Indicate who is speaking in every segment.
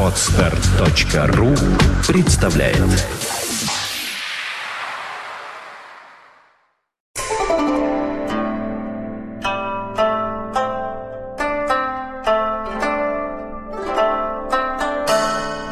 Speaker 1: Отстар.ру представляет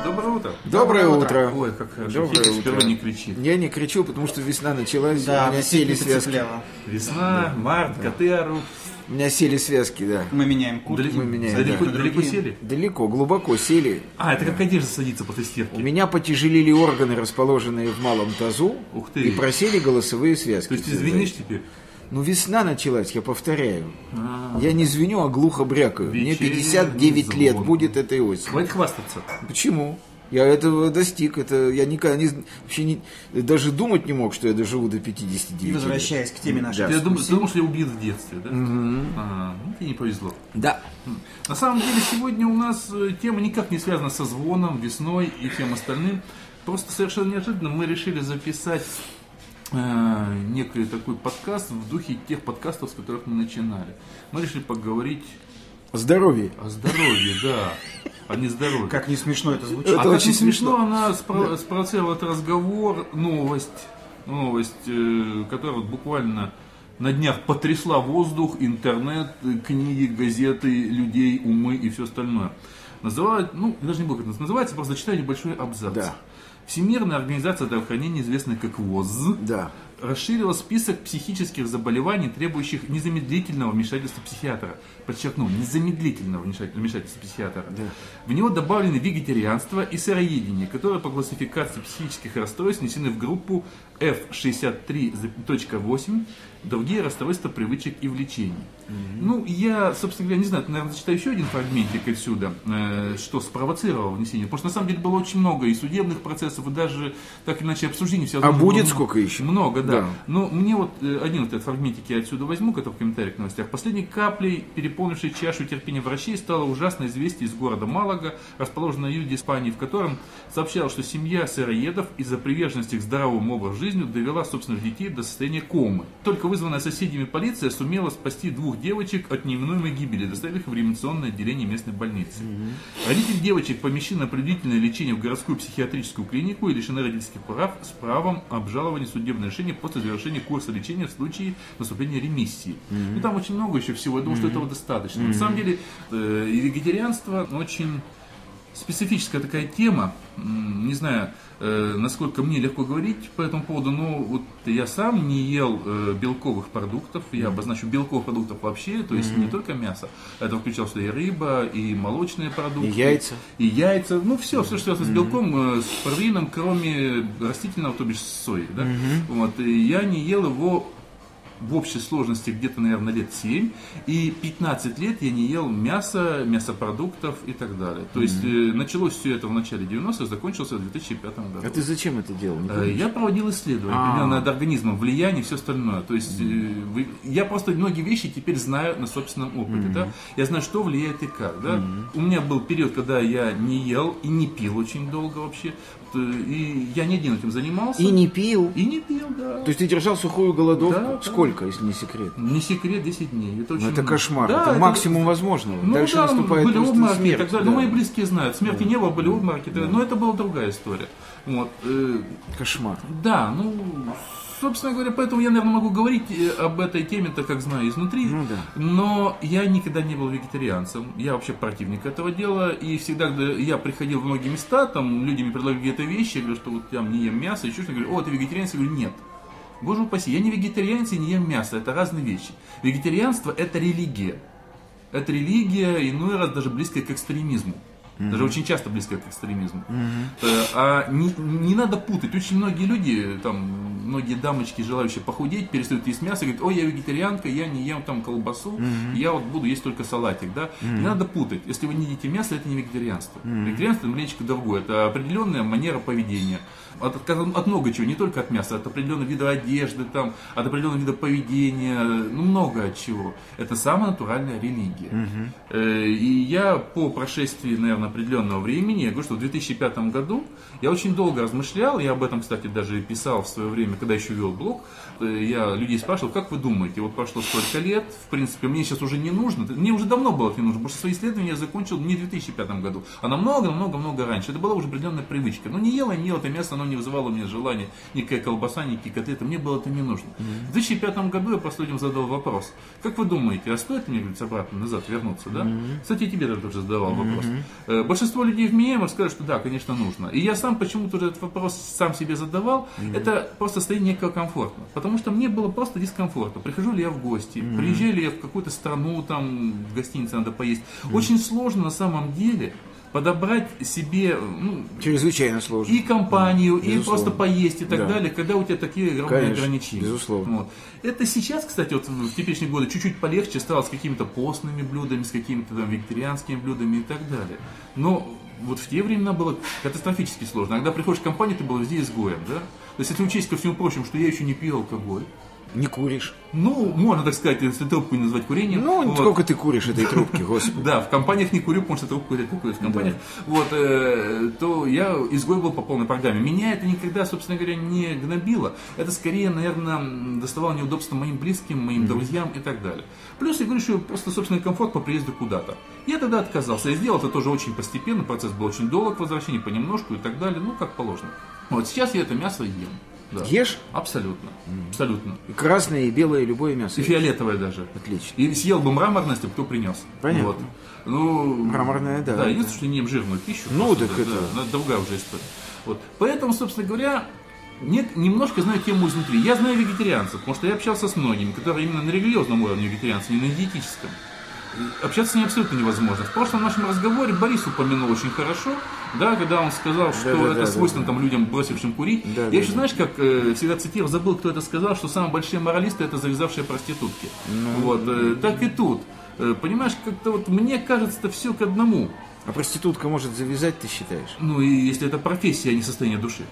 Speaker 2: Доброе утро.
Speaker 3: Доброе утро.
Speaker 2: Ой, как хорошо.
Speaker 3: Доброе утро.
Speaker 2: сперва не кричит.
Speaker 3: Я не кричу, потому что весна началась,
Speaker 4: Да,
Speaker 3: у меня сели связки.
Speaker 2: Весна, март, коты орут.
Speaker 3: У меня сели связки, да.
Speaker 4: Мы меняем куртку.
Speaker 2: Далеко,
Speaker 3: Мы меняем,
Speaker 2: далеко,
Speaker 3: да.
Speaker 2: далеко сели?
Speaker 3: Далеко, глубоко сели.
Speaker 2: А, это как одежда садится после
Speaker 3: У
Speaker 2: стирки.
Speaker 3: меня потяжелели органы, расположенные в малом тазу,
Speaker 2: Ух ты.
Speaker 3: и просели голосовые связки.
Speaker 2: То есть ты звенишь теперь?
Speaker 3: Ну, весна началась, я повторяю.
Speaker 2: А,
Speaker 3: Я не звеню, а глухо брякаю. Мне
Speaker 2: Вечерний
Speaker 3: 59 лет будет этой осенью.
Speaker 2: Хватит хвастаться.
Speaker 3: Почему? Я этого достиг. Это я никогда не, вообще не, даже думать не мог, что я доживу до 59
Speaker 4: И
Speaker 3: лет.
Speaker 4: возвращаясь к теме нашей
Speaker 2: Ты думал, ты думал, что я убит в детстве, да? А, ну, тебе не повезло.
Speaker 3: Да.
Speaker 2: На самом деле сегодня у нас э, тема никак не связана со звоном, весной и всем остальным. Просто совершенно неожиданно мы решили записать э, некий такой подкаст в духе тех подкастов, с которых мы начинали. Мы решили поговорить
Speaker 3: Здоровье.
Speaker 2: о здоровье, да, а не здоровье.
Speaker 4: Как не смешно это звучит.
Speaker 3: Это
Speaker 2: а как
Speaker 3: очень
Speaker 2: смешно,
Speaker 3: смешно.
Speaker 2: она спро- спровоцировала этот разговор, новость, новость, э, которая вот буквально на днях потрясла воздух, интернет, э, книги, газеты, людей, умы и все остальное. Называют, ну, даже не буду как это называется, просто зачитаю небольшой абзац.
Speaker 3: Да.
Speaker 2: Всемирная организация здравоохранения, известная как ВОЗ,
Speaker 3: Да.
Speaker 2: Расширила список психических заболеваний, требующих незамедлительного вмешательства психиатра. Подчеркну, незамедлительного вмешатель- вмешательства психиатра. В него добавлены вегетарианство и сыроедение, которые по классификации психических расстройств внесены в группу F63.8, другие расстройства привычек и влечений. Ну, я, собственно говоря, не знаю, наверное, зачитаю еще один фрагментик отсюда, э, что спровоцировало внесение. Потому что на самом деле было очень много и судебных процессов, и даже так или иначе обсуждений. всего
Speaker 3: А будет
Speaker 2: было
Speaker 3: сколько еще?
Speaker 2: Много, да.
Speaker 3: Да.
Speaker 2: Но мне вот э, один вот этот фрагментик я отсюда возьму, который в комментариях к новостях. Последней каплей, переполнившей чашу терпения врачей, стало ужасное известие из города Малага, расположенного на юге Испании, в котором сообщалось, что семья сыроедов из-за приверженности к здоровому образу жизни довела собственных детей до состояния комы. Только вызванная соседями полиция сумела спасти двух девочек от неименуемой гибели, доставив их в реанимационное отделение местной больницы. Родители девочек помещены на принудительное лечение в городскую психиатрическую клинику и лишены родительских прав с правом обжалования судебного решения после завершения курса лечения в случае наступления ремиссии. Ну там очень много еще всего, я думаю, что этого достаточно. На самом деле э, вегетарианство очень специфическая такая тема. Не знаю, э, насколько мне легко говорить по этому поводу, но вот я сам не ел э, белковых продуктов. Я обозначу белковых продуктов вообще, то есть не только мясо. Это включало сюда и рыба, и молочные продукты.
Speaker 3: И яйца.
Speaker 2: И яйца. Ну, все, все, что связано с белком, э, с протеином, кроме растительного, то бишь сои. Да? Вот, и я не ел его в общей сложности где-то, наверное, лет 7, и 15 лет я не ел мясо, мясопродуктов и так далее. То есть э, началось все это в начале 90-х, закончилось в 2005 году.
Speaker 3: А ты зачем это делал?
Speaker 2: Э? Я проводил исследования
Speaker 3: А.
Speaker 2: определенно над организмом, влияние и все остальное. То есть э, вы- я просто многие вещи теперь знаю на собственном опыте. Да? Я знаю, что влияет и как. Да? У меня был период, когда я не ел и не пил очень долго вообще. Э, И я не один этим занимался.
Speaker 3: И не пил.
Speaker 2: И не пил, да.
Speaker 3: То есть ты держал сухую голодовку?
Speaker 2: Да, да.
Speaker 3: Сколько, если не секрет?
Speaker 2: Не секрет 10 дней. Это, очень
Speaker 3: Ну, это кошмар.
Speaker 2: Да,
Speaker 3: это, максимум возможного.
Speaker 2: Ну
Speaker 3: Дальше
Speaker 2: да,
Speaker 3: наступает
Speaker 2: были обмороки
Speaker 3: смерть.
Speaker 2: и так далее.
Speaker 3: да.
Speaker 2: Ну, мои близкие знают. Смерти не было, были обмороки. да. Но это была другая история. Вот. э,
Speaker 3: Кошмар.
Speaker 2: Да, ну, собственно говоря, поэтому я, наверное, могу говорить э, об этой теме, так как знаю изнутри.
Speaker 3: Ну да.
Speaker 2: Но я никогда не был вегетарианцем. Я вообще противник этого дела. И всегда, когда я приходил в многие места, там люди мне предлагали какие-то вещи, я говорю, что вот я не ем мясо, еще что-то. Говорю, о, ты вегетарианец? Я говорю, нет. Боже упаси, я не вегетарианец и не ем мясо. Это разные вещи. Вегетарианство – это религия. Это религия, иной раз даже близкая к экстремизму. Даже очень часто близкая к экстремизму. Э, А не, не надо путать. Очень многие люди, там, многие дамочки, желающие похудеть, перестают есть мясо, говорят, ой, я вегетарианка, я не ем там колбасу, я вот буду есть только салатик, да. Не надо путать. Если вы не едите мясо, это не вегетарианство. Вегетарианство немножечко другое. Это определенная манера поведения. От, от, от много чего, не только от мяса, от определенного вида одежды, там, от определенного вида поведения, ну, много от чего. Это самая натуральная религия. Э, И я по прошествии, наверное, определенного времени, я говорю, что в 2005 году я очень долго размышлял, я об этом, кстати, даже писал в свое время, когда еще вел блог, э, я людей спрашивал, как вы думаете, вот прошло столько лет, в принципе, мне сейчас уже не нужно, мне уже давно было не нужно, потому что свои исследования я закончил не в 2005 году, а намного-много-много раньше. Это была уже определенная привычка. Но не ела, не ела это мясо, оно не вызывало у меня желания, никакая колбаса, никакие котлеты, мне было это не нужно. В 2005 году я людям задал вопрос, как вы думаете, а стоит мне, говорится, обратно назад вернуться, да? Кстати, и тебе я тоже задавал вопрос. Э, Большинство людей вменяемых скажут, что да, конечно, нужно. И я сам почему-то этот вопрос сам себе задавал. Это просто состояние некого комфорта. Потому что мне было просто дискомфортно. Прихожу ли я в гости, приезжаю ли я в какую-то страну, там в гостинице надо поесть. Очень сложно на самом деле подобрать себе ну,
Speaker 3: Чрезвычайно сложно.
Speaker 2: и компанию, и
Speaker 3: Безусловно.
Speaker 2: просто поесть и так
Speaker 3: Да.
Speaker 2: далее, когда у тебя такие огромные
Speaker 3: Конечно,
Speaker 2: ограничения.
Speaker 3: безусловно.
Speaker 2: Вот. Это сейчас, кстати, вот в теперешние годы чуть-чуть полегче стало с какими-то постными блюдами, с какими-то там вегетарианскими блюдами и так далее. Но вот в те времена было катастрофически сложно. Когда приходишь в компанию, ты был везде изгоем, да? То есть, если учесть ко всему прочему, что я еще не пил алкоголь,
Speaker 3: Не куришь.
Speaker 2: ну, можно так сказать, если трубку не назвать курением.
Speaker 3: Ну,
Speaker 2: вот.
Speaker 3: сколько ты куришь этой трубки, господи.
Speaker 2: Да, в компаниях не курю, потому что трубку редко курят в компаниях. Вот, э, то я изгой был по полной программе. Меня это никогда, собственно говоря, не гнобило. Это скорее, наверное, доставало неудобства моим близким, моим друзьям и так далее. Плюс я говорю, что просто собственный комфорт по приезду куда-то. Я тогда отказался. Я сделал это тоже очень постепенно. Процесс был очень долг возвращения, понемножку и так далее. Ну, как положено. Вот сейчас я это мясо ем. Да.
Speaker 3: Ешь?
Speaker 2: Абсолютно. Абсолютно.
Speaker 3: И красное, и белое, и любое мясо.
Speaker 2: И фиолетовое даже.
Speaker 3: Отлично.
Speaker 2: И съел бы мраморное, если бы кто принес.
Speaker 3: Понятно.
Speaker 2: Вот. Ну,
Speaker 3: Мраморное, да.
Speaker 2: Да, единственное, что не ем жирную пищу.
Speaker 3: Ну, так
Speaker 2: да,
Speaker 3: это-
Speaker 2: да, другая уже история. Вот. Поэтому, собственно говоря, нет, немножко знаю тему изнутри. Я знаю вегетарианцев, потому что я общался с многими, которые именно на религиозном уровне вегетарианцы, не на диетическом. Общаться с ними абсолютно невозможно. В прошлом нашем разговоре Борис упомянул очень хорошо, да, когда он сказал, что
Speaker 3: да,
Speaker 2: это
Speaker 3: да,
Speaker 2: свойственно
Speaker 3: да.
Speaker 2: там, людям, бросившим курить.
Speaker 3: Да,
Speaker 2: я
Speaker 3: да,
Speaker 2: еще,
Speaker 3: да.
Speaker 2: знаешь, как э, всегда цитировал, забыл, кто это сказал, что самые большие моралисты это завязавшие проститутки.
Speaker 3: Ну,
Speaker 2: вот, э, так и тут. Э, понимаешь, как-то вот мне кажется, это все к одному.
Speaker 3: А проститутка может завязать, ты считаешь?
Speaker 2: Ну и если это профессия, а не состояние души.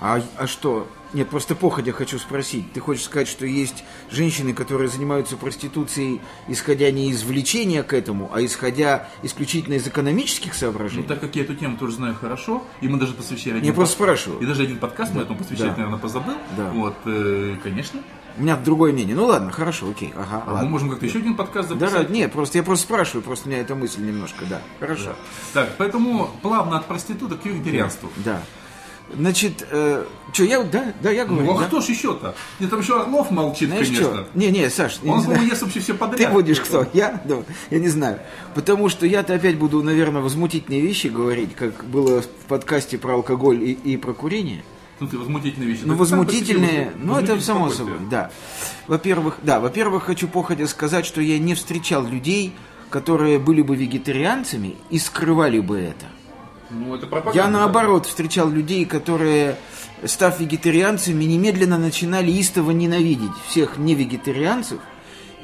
Speaker 3: А, а что? Нет, просто походя хочу спросить. Ты хочешь сказать, что есть женщины, которые занимаются проституцией, исходя не из влечения к этому, а исходя исключительно из экономических
Speaker 2: Ну,
Speaker 3: соображений?
Speaker 2: так как я эту тему тоже знаю хорошо, и мы даже посвящали
Speaker 3: Я просто
Speaker 2: под-
Speaker 3: спрашиваю.
Speaker 2: И даже один подкаст мы этому посвящать,
Speaker 3: Да.
Speaker 2: наверное, позабыл.
Speaker 3: Да.
Speaker 2: Вот, э, конечно.
Speaker 3: У меня другое мнение. Ну ладно, хорошо, окей. Ага,
Speaker 2: А мы
Speaker 3: ладно.
Speaker 2: можем как-то еще один подкаст
Speaker 3: Да,
Speaker 2: записать.
Speaker 3: да, нет, просто я просто спрашиваю, просто у меня эта мысль немножко, да. Хорошо.
Speaker 2: Так, поэтому плавно от проституток к вегетарианству.
Speaker 3: Да. Значит, что, я, да, да, я говорю.
Speaker 2: Ну, а
Speaker 3: да?
Speaker 2: кто ж еще-то? Нет, там еще Орлов молчит,
Speaker 3: Знаешь
Speaker 2: конечно.
Speaker 3: что? Не, не, Саш,
Speaker 2: Он, по-моему, ест вообще все
Speaker 3: Ты
Speaker 2: подряд.
Speaker 3: будешь кто? Я? Да, я не знаю. Потому что я-то опять буду, наверное, возмутительные вещи говорить, как было в подкасте про алкоголь и, и про курение.
Speaker 2: Ну, ты возмутительные вещи.
Speaker 3: Ну,
Speaker 2: Да ты
Speaker 3: возмутительные,
Speaker 2: возму-
Speaker 3: ну, это само собой, да. Во-первых, да, во-первых, хочу походя сказать, что я не встречал людей, которые были бы вегетарианцами и скрывали бы это.
Speaker 2: Ну, это пропаганда.
Speaker 3: Я наоборот встречал людей, которые, став вегетарианцами, немедленно начинали истово ненавидеть всех невегетарианцев.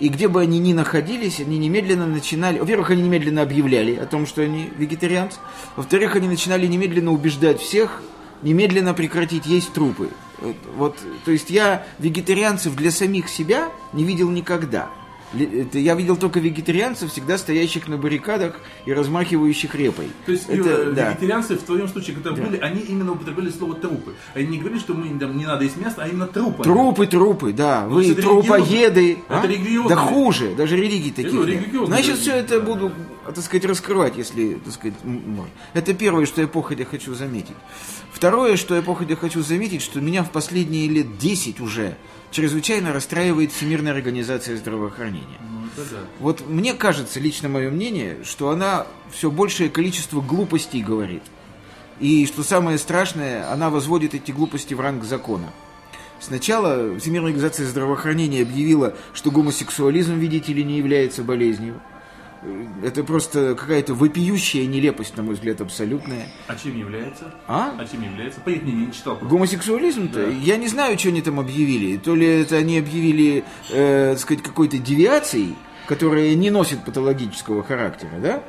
Speaker 3: И где бы они ни находились, они немедленно начинали... Во-первых, они немедленно объявляли о том, что они вегетарианцы. Во-вторых, они начинали немедленно убеждать всех немедленно прекратить есть трупы. Вот, то есть я вегетарианцев для самих себя не видел никогда. Это Я видел только вегетарианцев, всегда стоящих на баррикадах и размахивающих репой.
Speaker 2: То есть
Speaker 3: Это-
Speaker 2: Юра,
Speaker 3: да.
Speaker 2: вегетарианцы в твоем случае, которые
Speaker 3: Да.
Speaker 2: были, они именно употребляли слово трупы. Они не говорили, что мы там, не надо есть мясо, а именно трупы.
Speaker 3: Трупы, трупы, да.
Speaker 2: Ну,
Speaker 3: Вы
Speaker 2: это
Speaker 3: трупоеды.
Speaker 2: религиозно. Это религиозно.
Speaker 3: Да хуже, даже религии таких. Нет.
Speaker 2: религиозно,
Speaker 3: Значит, все это буду, так сказать, раскрывать, если, так сказать, можно. Это первое, что я походя хочу заметить. Второе, что я походя хочу заметить, что меня в последние лет 10 уже чрезвычайно расстраивает Всемирная организация здравоохранения.
Speaker 2: Ну, да.
Speaker 3: Вот мне кажется, лично мое мнение, что она все большее количество глупостей говорит. И что самое страшное, она возводит эти глупости в ранг закона. Сначала Всемирная организация здравоохранения объявила, что гомосексуализм, видите ли, не является болезнью. Это просто какая-то вопиющая нелепость, на мой взгляд, абсолютная.
Speaker 2: А чем является?
Speaker 3: А?
Speaker 2: А чем является? Поверь мне, не читал.
Speaker 3: Гомосексуализм-то?
Speaker 2: Да.
Speaker 3: Я не знаю, что они там объявили. То ли это они объявили, э, так сказать, какой-то девиацией, которая не носит патологического характера, да?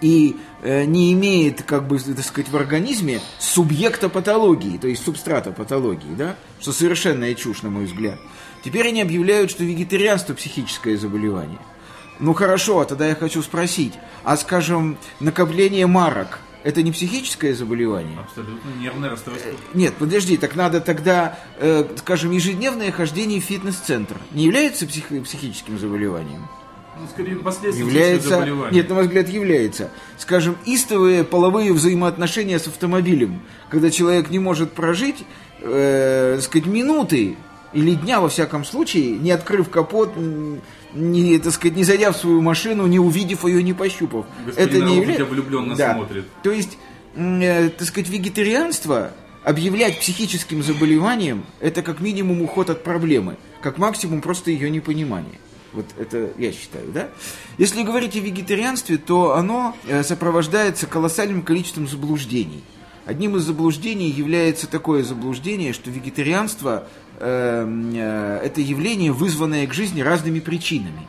Speaker 3: И э, не имеет, как бы, так сказать, в организме субъекта патологии, то есть субстрата патологии, да? Что совершенная чушь, на мой взгляд. Теперь они объявляют, что вегетарианство психическое заболевание. Ну хорошо, а тогда я хочу спросить, а скажем, накопление марок это не психическое заболевание?
Speaker 2: Абсолютно нервное расстройство.
Speaker 3: Нет, подожди, так надо тогда, э, скажем, ежедневное хождение в фитнес-центр не является псих- психическим заболеванием?
Speaker 2: Ну, скорее, последствия
Speaker 3: Является, нет, на мой взгляд, является. Скажем, истовые половые взаимоотношения с автомобилем, когда человек не может прожить, э, так сказать, минуты или дня, во всяком случае, не открыв капот, не, так сказать, не зайдя в свою машину, не увидев ее, не пощупав.
Speaker 2: Господин
Speaker 3: Это не является...
Speaker 2: влюбленно
Speaker 3: Да.
Speaker 2: смотрит.
Speaker 3: То есть, э, так сказать, вегетарианство объявлять психическим заболеванием, это как минимум уход от проблемы, как максимум просто ее непонимание. Вот это я считаю, да? Если говорить о вегетарианстве, то оно э, сопровождается колоссальным количеством заблуждений. Одним из заблуждений является такое заблуждение, что вегетарианство это явление, вызванное к жизни разными причинами.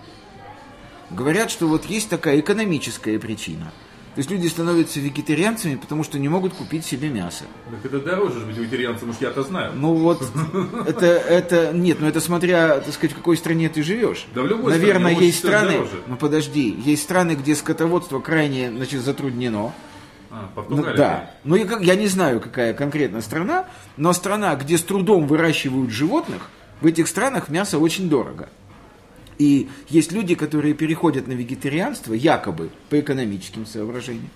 Speaker 3: Говорят, что вот есть такая экономическая причина. То есть люди становятся вегетарианцами, потому что не могут купить себе мясо.
Speaker 2: Так это дороже же быть вегетарианцем, уж я-то знаю.
Speaker 3: Ну вот, это, это, нет, ну это смотря, так сказать, в какой стране ты живешь.
Speaker 2: Да в любой
Speaker 3: Наверное,
Speaker 2: стране,
Speaker 3: есть страны,
Speaker 2: дороже.
Speaker 3: ну подожди, есть страны, где скотоводство крайне, значит, затруднено.
Speaker 2: А,
Speaker 3: Ну,
Speaker 2: Португалия.
Speaker 3: да. Ну, я, я не знаю, какая конкретно страна, но страна, где с трудом выращивают животных, в этих странах мясо очень дорого. И есть люди, которые переходят на вегетарианство, якобы по экономическим соображениям.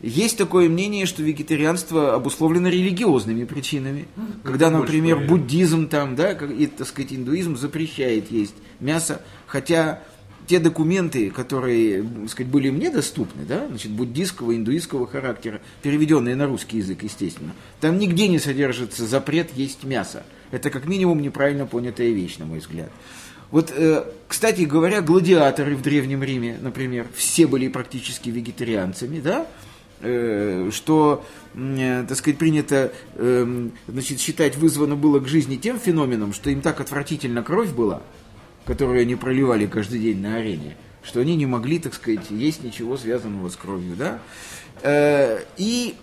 Speaker 3: Есть такое мнение, что вегетарианство обусловлено религиозными причинами. Когда,
Speaker 2: больше
Speaker 3: например, буддизм там, да, и, так сказать, индуизм запрещает есть мясо, хотя те документы, которые, так сказать, были мне доступны, да, значит, буддийского, индуистского характера, переведенные на русский язык, естественно, там нигде не содержится запрет есть мясо. Это как минимум неправильно понятая вещь, на мой взгляд. Вот, э, кстати говоря, гладиаторы в Древнем Риме, например, все были практически вегетарианцами, да, Э, что, э, так сказать, принято эм, значит, считать вызвано было к жизни тем феноменом, что им так отвратительно кровь была, которую они проливали каждый день на арене, что они не могли, так сказать, есть ничего связанного с кровью, да. Э, И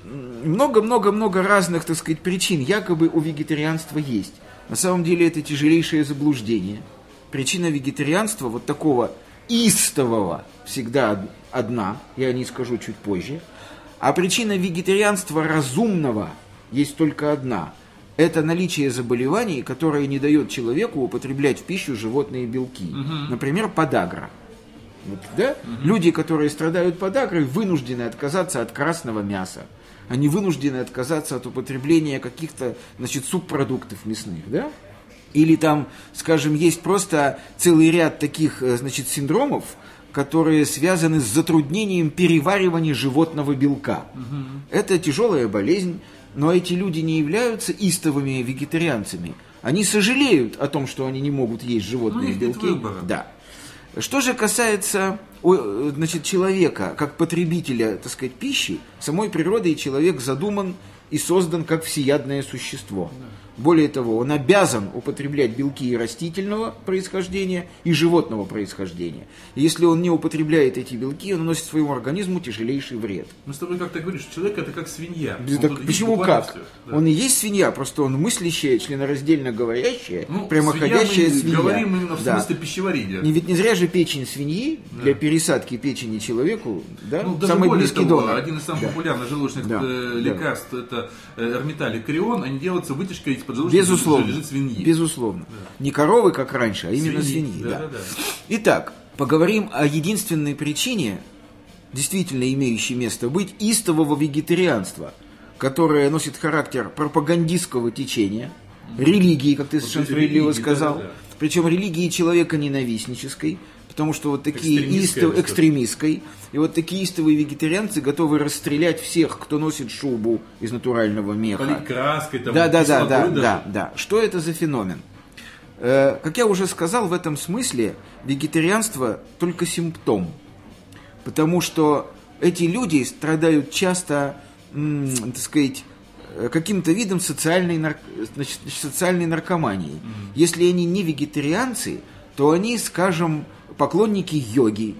Speaker 3: много-много-много разных, так сказать, причин якобы у вегетарианства есть. На самом деле это тяжелейшее заблуждение. Причина вегетарианства вот такого истового всегда од- одна, я о ней скажу чуть позже. А причина вегетарианства разумного есть только одна. Это наличие заболеваний, которое не дает человеку употреблять в пищу животные белки. Например, подагра. Вот, да? Люди, которые страдают подагрой, вынуждены отказаться от красного мяса. Они вынуждены отказаться от употребления каких-то значит, субпродуктов мясных. Да? Или там, скажем, есть просто целый ряд таких э, значит, синдромов, которые связаны с затруднением переваривания животного белка. Это тяжелая болезнь, но эти люди не являются истовыми вегетарианцами. Они сожалеют о том, что они не могут есть животные
Speaker 2: Ну, нет
Speaker 3: белки. Да. Что же касается э, значит, человека как потребителя так сказать, пищи, самой природой человек задуман и создан как всеядное существо. Более того, он обязан употреблять белки и растительного происхождения, и животного происхождения. И если он не употребляет эти белки, он наносит своему организму тяжелейший вред.
Speaker 2: Мы с тобой как-то говоришь, человек это как свинья.
Speaker 3: Да
Speaker 2: Он
Speaker 3: так почему как?
Speaker 2: Да.
Speaker 3: Он и есть свинья, просто он мыслящая, членораздельно говорящая,
Speaker 2: Ну,
Speaker 3: прямоходящая
Speaker 2: свинья, мы
Speaker 3: свинья.
Speaker 2: говорим именно в
Speaker 3: Да.
Speaker 2: смысле пищеварения.
Speaker 3: Не, ведь не зря же печень свиньи для пересадки печени человеку, да,
Speaker 2: Ну, даже
Speaker 3: самый
Speaker 2: более
Speaker 3: близкий
Speaker 2: того,
Speaker 3: донор.
Speaker 2: один из самых
Speaker 3: Да.
Speaker 2: популярных желудочных
Speaker 3: Да,
Speaker 2: э,
Speaker 3: да.
Speaker 2: лекарств это э, эрмиталь и крион, они делаются вытяжкой из поджелудочной
Speaker 3: Безусловно.
Speaker 2: железы свиньи.
Speaker 3: Безусловно. Не коровы, как раньше, а именно
Speaker 2: Свиньи,
Speaker 3: свиньи.
Speaker 2: да,
Speaker 3: да.
Speaker 2: да, да.
Speaker 3: Итак, поговорим о единственной причине, действительно имеющей место быть, истового вегетарианства, которое носит характер пропагандистского течения, религии, как ты совершенно
Speaker 2: это
Speaker 3: справедливо сказал,
Speaker 2: да-да-да.
Speaker 3: причем религии человека ненавистнической, потому что вот такие
Speaker 2: Экстремистской,
Speaker 3: истов,
Speaker 2: я бы сказал.
Speaker 3: экстремистской, и вот такие истовые вегетарианцы готовы расстрелять всех, кто носит шубу из натурального меха.
Speaker 2: Полить краской, там,
Speaker 3: Да, да, да, да, да, да. Что это за феномен? Э, Как я уже сказал, в этом смысле вегетарианство только симптом. Потому что эти люди страдают часто, м, так сказать, э, каким-то видом социальной, нар- значит, социальной наркомании. Если они не вегетарианцы, то они, скажем, поклонники йоги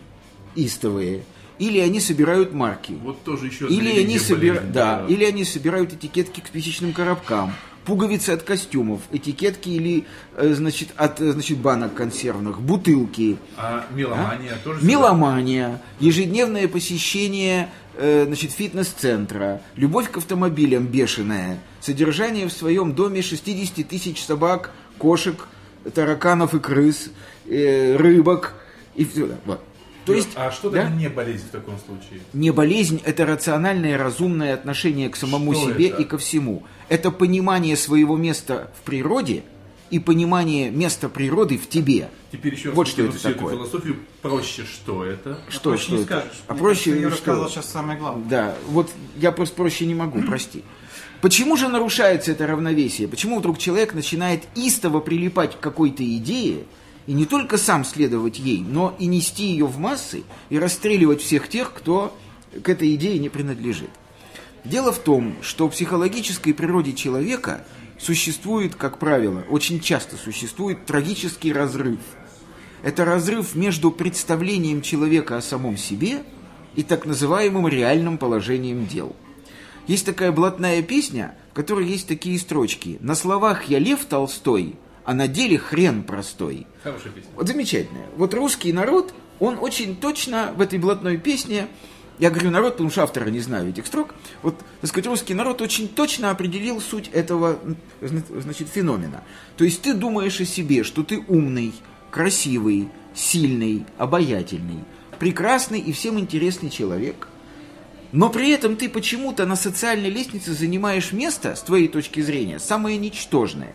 Speaker 3: истовые, или они собирают марки.
Speaker 2: Вот тоже еще
Speaker 3: Или они, собира-
Speaker 2: болезнь,
Speaker 3: да, или они собирают этикетки к спичечным коробкам, пуговицы от костюмов, этикетки или, э, значит, от э, значит, банок консервных, бутылки.
Speaker 2: А меломания тоже?
Speaker 3: Меломания, ежедневное посещение э, значит, фитнес-центра, любовь к автомобилям бешеная, содержание в своем доме 60 тысяч собак, кошек, тараканов и крыс, рыбок и все. Вот. То есть,
Speaker 2: а что
Speaker 3: да?
Speaker 2: не болезнь в таком случае?
Speaker 3: Не болезнь, это рациональное, разумное отношение к самому
Speaker 2: Что
Speaker 3: себе
Speaker 2: это?
Speaker 3: и ко всему. Это понимание своего места в природе и понимание места природы в тебе.
Speaker 2: Теперь еще раз
Speaker 3: Вот что это
Speaker 2: всю эту
Speaker 3: такое.
Speaker 2: философию проще, что это?
Speaker 3: Что,
Speaker 4: проще
Speaker 3: что
Speaker 4: не
Speaker 3: это?
Speaker 4: скажешь.
Speaker 3: А
Speaker 4: Мне
Speaker 3: проще
Speaker 4: кажется,
Speaker 3: что?
Speaker 4: сказал сейчас самое главное.
Speaker 3: Да, вот я просто проще не могу, прости. Почему же нарушается это равновесие? Почему вдруг человек начинает истово прилипать к какой-то идее, и не только сам следовать ей, но и нести ее в массы и расстреливать всех тех, кто к этой идее не принадлежит? Дело в том, что в психологической природе человека существует, как правило, очень часто существует трагический разрыв. Это разрыв между представлением человека о самом себе и так называемым реальным положением дел. Есть такая блатная песня, в которой есть такие строчки. «На словах я Лев Толстой, а на деле хрен простой».
Speaker 2: Хорошая песня.
Speaker 3: Вот замечательная. Вот русский народ, он очень точно в этой блатной песне, я говорю народ, потому что автора не знаю этих строк, вот, так сказать, русский народ очень точно определил суть этого, значит, феномена. То есть ты думаешь о себе, что ты умный, красивый, сильный, обаятельный, прекрасный и всем интересный человек, но при этом ты почему-то на социальной лестнице занимаешь место, с твоей точки зрения, самое ничтожное.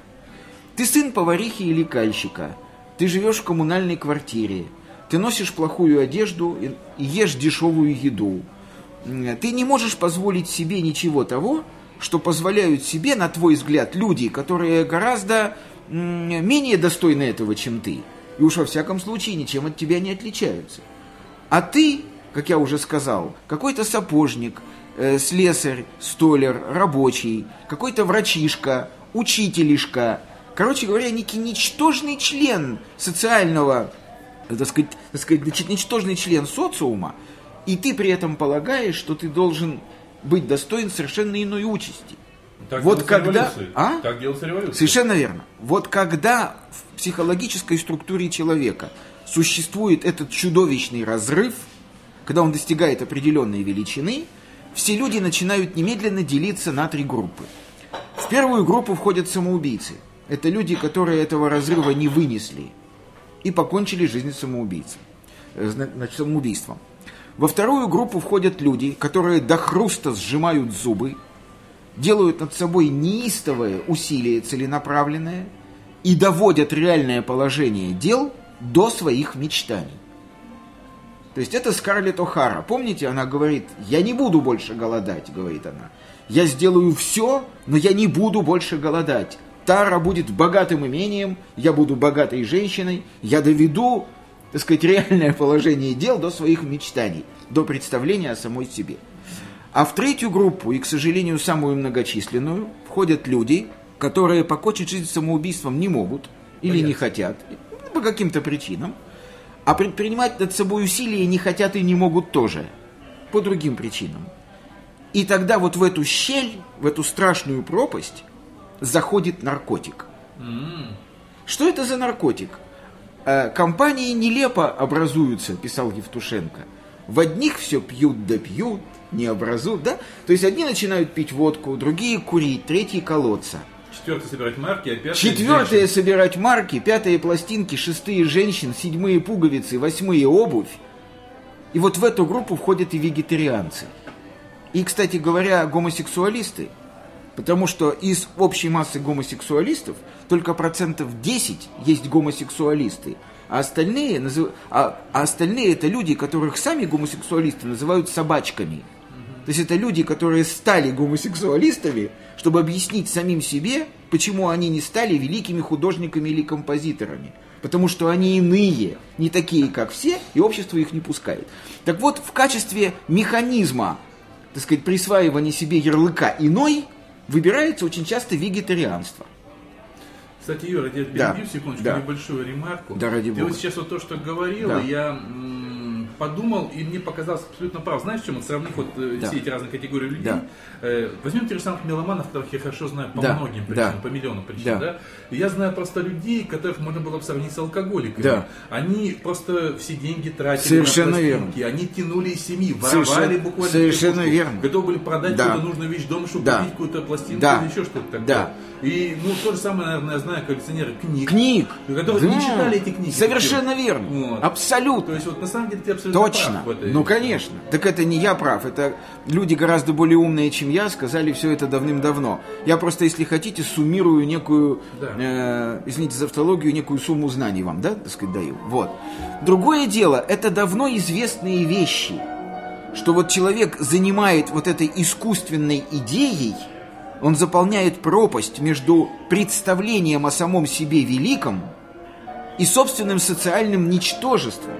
Speaker 3: Ты сын поварихи или кальщика. Ты живешь в коммунальной квартире. Ты носишь плохую одежду и ешь дешевую еду. Ты не можешь позволить себе ничего того, что позволяют себе, на твой взгляд, люди, которые гораздо менее достойны этого, чем ты. И уж во всяком случае ничем от тебя не отличаются. А ты, как я уже сказал, какой-то сапожник, э, слесарь, столер, рабочий, какой-то врачишка, учителишка. Короче говоря, некий ничтожный член социального, э, так сказать, так сказать, значит, ничтожный член социума, и ты при этом полагаешь, что ты должен быть достоин совершенно иной участи.
Speaker 2: Так
Speaker 3: Вот когда-
Speaker 2: революция.
Speaker 3: а?
Speaker 2: Так делается революция.
Speaker 3: Совершенно верно. Вот когда в психологической структуре человека существует этот чудовищный разрыв, когда он достигает определенной величины, все люди начинают немедленно делиться на три группы. В первую группу входят самоубийцы. Это люди, которые этого разрыва не вынесли и покончили жизнь самоубийцем, э, зна- значит, самоубийством. Во вторую группу входят люди, которые до хруста сжимают зубы, делают над собой неистовое усилие целенаправленное и доводят реальное положение дел до своих мечтаний. То есть это Скарлетт О'Хара. Помните, она говорит, я не буду больше голодать, говорит она. Я сделаю все, но я не буду больше голодать. Тара будет богатым имением, я буду богатой женщиной, я доведу, так сказать, реальное положение дел до своих мечтаний, до представления о самой себе. А в третью группу, и, к сожалению, самую многочисленную, входят люди, которые покончить жизнь самоубийством не могут или не хотят, по каким-то причинам, а предпринимать над собой усилия не хотят и не могут тоже, по другим причинам. И тогда вот в эту щель, в эту страшную пропасть заходит наркотик. Что это за наркотик? Э, Компании нелепо образуются, писал Евтушенко. В одних все пьют да пьют, не образуют, да? То есть одни начинают пить водку, другие курить, третьи колоться.
Speaker 2: Четвертый собирать марки, а пятый...
Speaker 3: Четвертое
Speaker 2: женщин.
Speaker 3: собирать марки, пятые пластинки, шестые женщин, седьмые пуговицы, восьмые обувь. И вот в эту группу входят и вегетарианцы. И, кстати говоря, гомосексуалисты. Потому что из общей массы гомосексуалистов только процентов 10 есть гомосексуалисты. А остальные, назыв- а, а остальные это люди, которых сами гомосексуалисты называют собачками. То есть это люди, которые стали гомосексуалистами, чтобы объяснить самим себе, почему они не стали великими художниками или композиторами. Потому что они иные, не такие, как все, и общество их не пускает. Так вот, в качестве механизма, так сказать, присваивания себе ярлыка «иной» выбирается очень часто вегетарианство.
Speaker 2: Кстати, Юра, я тебя
Speaker 3: Да,
Speaker 2: перебью секундочку,
Speaker 3: да.
Speaker 2: небольшую ремарку.
Speaker 3: Да, ради
Speaker 2: Ты
Speaker 3: бога.
Speaker 2: вот сейчас вот то, что говорил,
Speaker 3: Да.
Speaker 2: я подумал, и мне показалось абсолютно прав. Знаешь, чем? Вот сравнив вот э,
Speaker 3: Да.
Speaker 2: все эти разные категории людей.
Speaker 3: Да.
Speaker 2: Э, возьмем тех же самых меломанов, которых я хорошо знаю по
Speaker 3: Да.
Speaker 2: многим причинам,
Speaker 3: Да.
Speaker 2: по миллионам причин.
Speaker 3: Да.
Speaker 2: Да. Я знаю просто людей, которых можно было бы сравнить с алкоголиками.
Speaker 3: Да.
Speaker 2: Они просто все деньги тратили
Speaker 3: Совершенно
Speaker 2: на пластинки, они тянули из семьи, воровали
Speaker 3: Совершенно-
Speaker 2: буквально.
Speaker 3: совершенно
Speaker 2: кукушку,
Speaker 3: верно.
Speaker 2: Готовы были продать
Speaker 3: Да.
Speaker 2: какую-то нужную вещь дома, чтобы
Speaker 3: Да.
Speaker 2: купить какую-то пластинку
Speaker 3: Да.
Speaker 2: или еще что-то такое.
Speaker 3: Да.
Speaker 2: И ну то же самое, наверное, я знаю коллекционеры книг.
Speaker 3: Книг.
Speaker 2: Которые не
Speaker 3: Да.
Speaker 2: читали эти книги.
Speaker 3: Совершенно верно.
Speaker 2: Вот.
Speaker 3: Абсолютно.
Speaker 2: То есть вот на самом деле ты абсолютно
Speaker 3: Точно.
Speaker 2: прав
Speaker 3: Ну, конечно. Так это не я прав. Это люди гораздо более умные, чем я, сказали все это давным-давно. Я просто, если хотите, суммирую некую,
Speaker 2: Да.
Speaker 3: э, извините за автологию, некую сумму знаний вам, да, так сказать, даю. Вот. Другое дело, это давно известные вещи, что вот человек занимает вот этой искусственной идеей, он заполняет пропасть между представлением о самом себе великом и собственным социальным ничтожеством.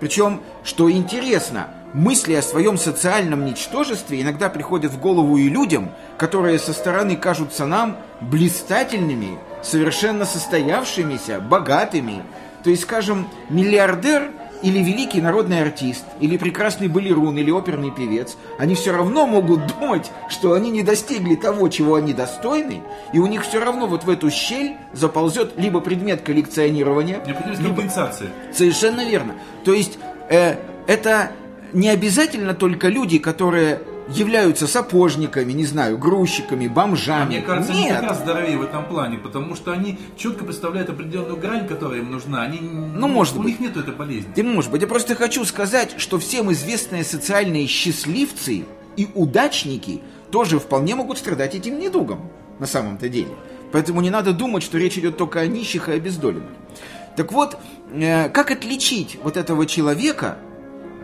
Speaker 3: Причем, что интересно, мысли о своем социальном ничтожестве иногда приходят в голову и людям, которые со стороны кажутся нам блистательными, совершенно состоявшимися, богатыми. То есть, скажем, миллиардер или великий народный артист, или прекрасный балерун, или оперный певец, они все равно могут думать, что они не достигли того, чего они достойны, и у них все равно вот в эту щель заползет либо предмет коллекционирования, либо-
Speaker 2: компенсации.
Speaker 3: Совершенно верно. То есть э, это не обязательно только люди, которые являются сапожниками, не знаю, грузчиками, бомжами.
Speaker 2: А мне кажется, они
Speaker 3: Нет.
Speaker 2: как раз здоровее в этом плане, потому что они четко представляют определенную грань, которая им нужна. Они, ну,
Speaker 3: может
Speaker 2: у
Speaker 3: быть.
Speaker 2: них нет этой болезни.
Speaker 3: Ты может быть, я просто хочу сказать, что всем известные социальные счастливцы и удачники тоже вполне могут страдать этим недугом, на самом-то деле. Поэтому не надо думать, что речь идет только о нищих и обездоленных. Так вот, э, как отличить вот этого человека,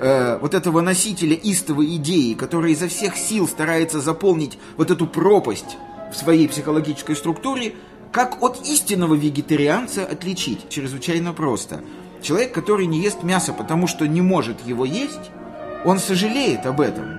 Speaker 3: э, вот этого носителя истовой идеи, который изо всех сил старается заполнить вот эту пропасть в своей психологической структуре, как от истинного вегетарианца отличить? Чрезвычайно просто. Человек, который не ест мясо, потому что не может его есть, он сожалеет об этом.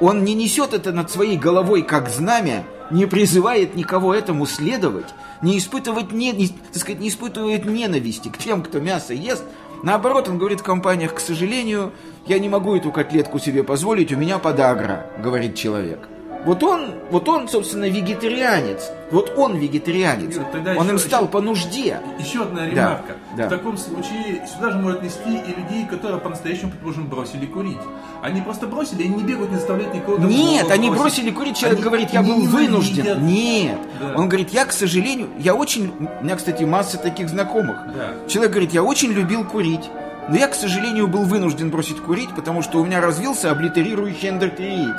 Speaker 3: Он не несет это над своей головой как знамя, не призывает никого этому следовать, не испытывать не, не- так сказать, не испытывает ненависти к тем, кто мясо ест. Наоборот, он говорит в компаниях, к сожалению, я не могу эту котлетку себе позволить, у меня подагра, говорит человек. Вот он, вот он, собственно, вегетарианец. Вот он вегетарианец.
Speaker 2: Юра, тогда
Speaker 3: он им стал
Speaker 2: еще-
Speaker 3: по нужде.
Speaker 2: Еще одна
Speaker 3: Да,
Speaker 2: ремарка.
Speaker 3: да.
Speaker 2: В таком случае сюда же можно отнести и людей, которые по-настоящему, предположим, бросили курить. Они просто бросили, они не бегают, не заставляют никого
Speaker 3: Нет, они
Speaker 2: бросить.
Speaker 3: бросили курить, человек
Speaker 2: Они
Speaker 3: говорит, я был вынужден. Нет.
Speaker 2: Да.
Speaker 3: Он говорит, я, к сожалению, я очень... У меня, кстати, масса таких знакомых.
Speaker 2: Да.
Speaker 3: Человек говорит, я очень любил курить. Но я, к сожалению, был вынужден бросить курить, потому что у меня развился облитерирующий эндокринит.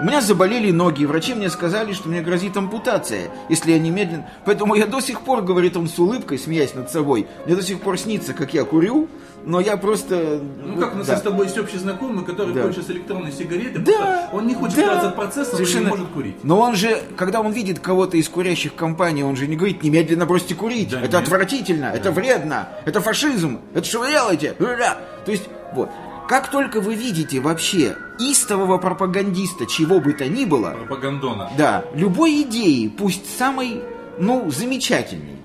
Speaker 3: У меня заболели ноги, врачи мне сказали, что мне грозит ампутация, если я немедленно... Поэтому я до сих пор, говорит он с улыбкой, смеясь над собой, мне до сих пор снится, как я курю, но я просто...
Speaker 2: Ну, как у нас
Speaker 3: да.
Speaker 2: с тобой есть общий знакомый, который
Speaker 3: Да.
Speaker 2: хочет с электронной сигареты,
Speaker 3: Да,
Speaker 2: он не хочет
Speaker 3: да.
Speaker 2: отказаться от процесса, но
Speaker 3: Совершенно.
Speaker 2: не может курить.
Speaker 3: Но он же, когда он видит кого-то из курящих компаний, он же не говорит, немедленно бросьте курить.
Speaker 2: Да
Speaker 3: это
Speaker 2: нет.
Speaker 3: отвратительно, это вредно, это фашизм, это что вы делаете? То есть, вот. Как только вы видите вообще истового пропагандиста, чего бы то ни было,
Speaker 2: Пропагандона.
Speaker 3: да, любой идеи, пусть самой, ну, замечательной,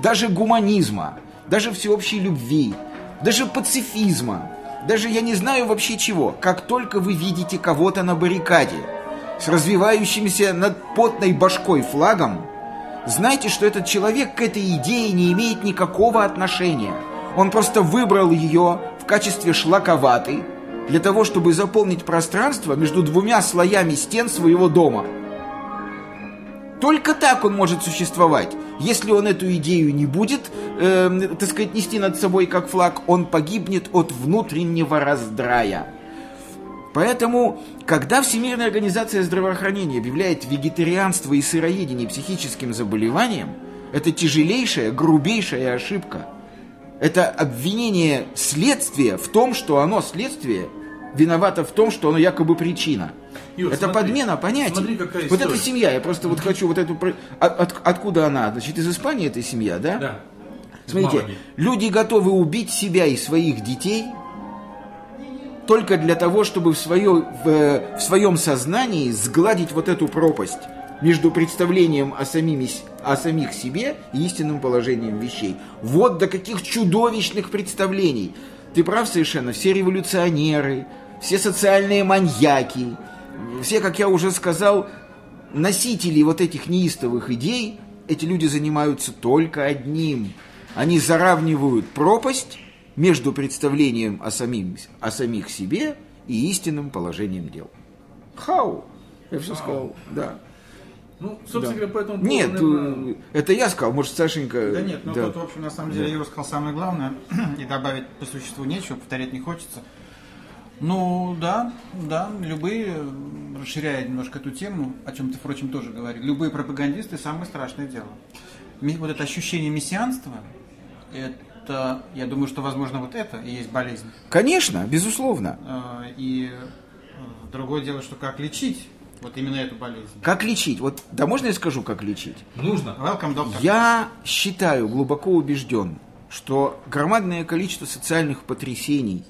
Speaker 3: даже гуманизма, даже всеобщей любви, даже пацифизма, даже я не знаю вообще чего, как только вы видите кого-то на баррикаде с развивающимся над потной башкой флагом, знайте, что этот человек к этой идее не имеет никакого отношения. Он просто выбрал ее качестве шлаковатой для того, чтобы заполнить пространство между двумя слоями стен своего дома. Только так он может существовать. Если он эту идею не будет, эм, так сказать, нести над собой как флаг, он погибнет от внутреннего раздрая. Поэтому, когда Всемирная организация здравоохранения объявляет вегетарианство и сыроедение психическим заболеванием, это тяжелейшая, грубейшая ошибка. Это обвинение следствия в том, что оно, следствие, виновато в том, что оно якобы причина.
Speaker 2: Юр,
Speaker 3: это
Speaker 2: смотри,
Speaker 3: подмена понятий.
Speaker 2: смотри, какая
Speaker 3: вот
Speaker 2: история.
Speaker 3: эта семья, я просто вот хочу вот эту... от- от- откуда она? Значит, из Испании эта семья, да?
Speaker 2: Да.
Speaker 3: Смотрите,
Speaker 2: Малаги.
Speaker 3: люди готовы убить себя и своих детей только для того, чтобы в, свое, в, э, в своем сознании сгладить вот эту пропасть между представлением о, самими, о самих себе и истинным положением вещей. Вот до каких чудовищных представлений. Ты прав совершенно, все революционеры, все социальные маньяки, все, как я уже сказал, носители вот этих неистовых идей, эти люди занимаются только одним. Они заравнивают пропасть между представлением о, самим, о самих себе и истинным положением дел. Хау! Я все сказал, да.
Speaker 2: Ну, собственно
Speaker 3: Да.
Speaker 2: говоря, по этому поводу,
Speaker 3: Нет,
Speaker 2: наверное,
Speaker 3: э, это я сказал, может, Сашенька...
Speaker 4: Да нет, ну
Speaker 3: да.
Speaker 4: тут, в общем, на самом деле, Юра сказал самое главное, и добавить по существу нечего, повторять не хочется. Ну, да, да, любые, расширяя немножко эту тему, о чем ты, впрочем, тоже говорил, любые пропагандисты самое страшное дело. Вот это ощущение мессианства, это, я думаю, что, возможно, вот это и есть болезнь.
Speaker 3: Конечно, безусловно.
Speaker 4: Э, И э, другое дело, что как лечить вот именно эту болезнь.
Speaker 3: Как лечить? Вот, да можно я скажу, как лечить?
Speaker 2: нужно.
Speaker 4: Welcome, доктор.
Speaker 3: Я считаю, глубоко убежден, что громадное количество социальных потрясений,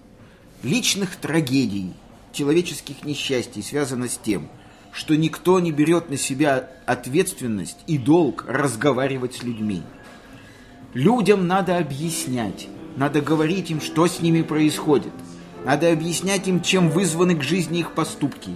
Speaker 3: личных трагедий, человеческих несчастий связано с тем, что никто не берет на себя ответственность и долг разговаривать с людьми. Людям надо объяснять, надо говорить им, что с ними происходит. Надо объяснять им, чем вызваны к жизни их поступки.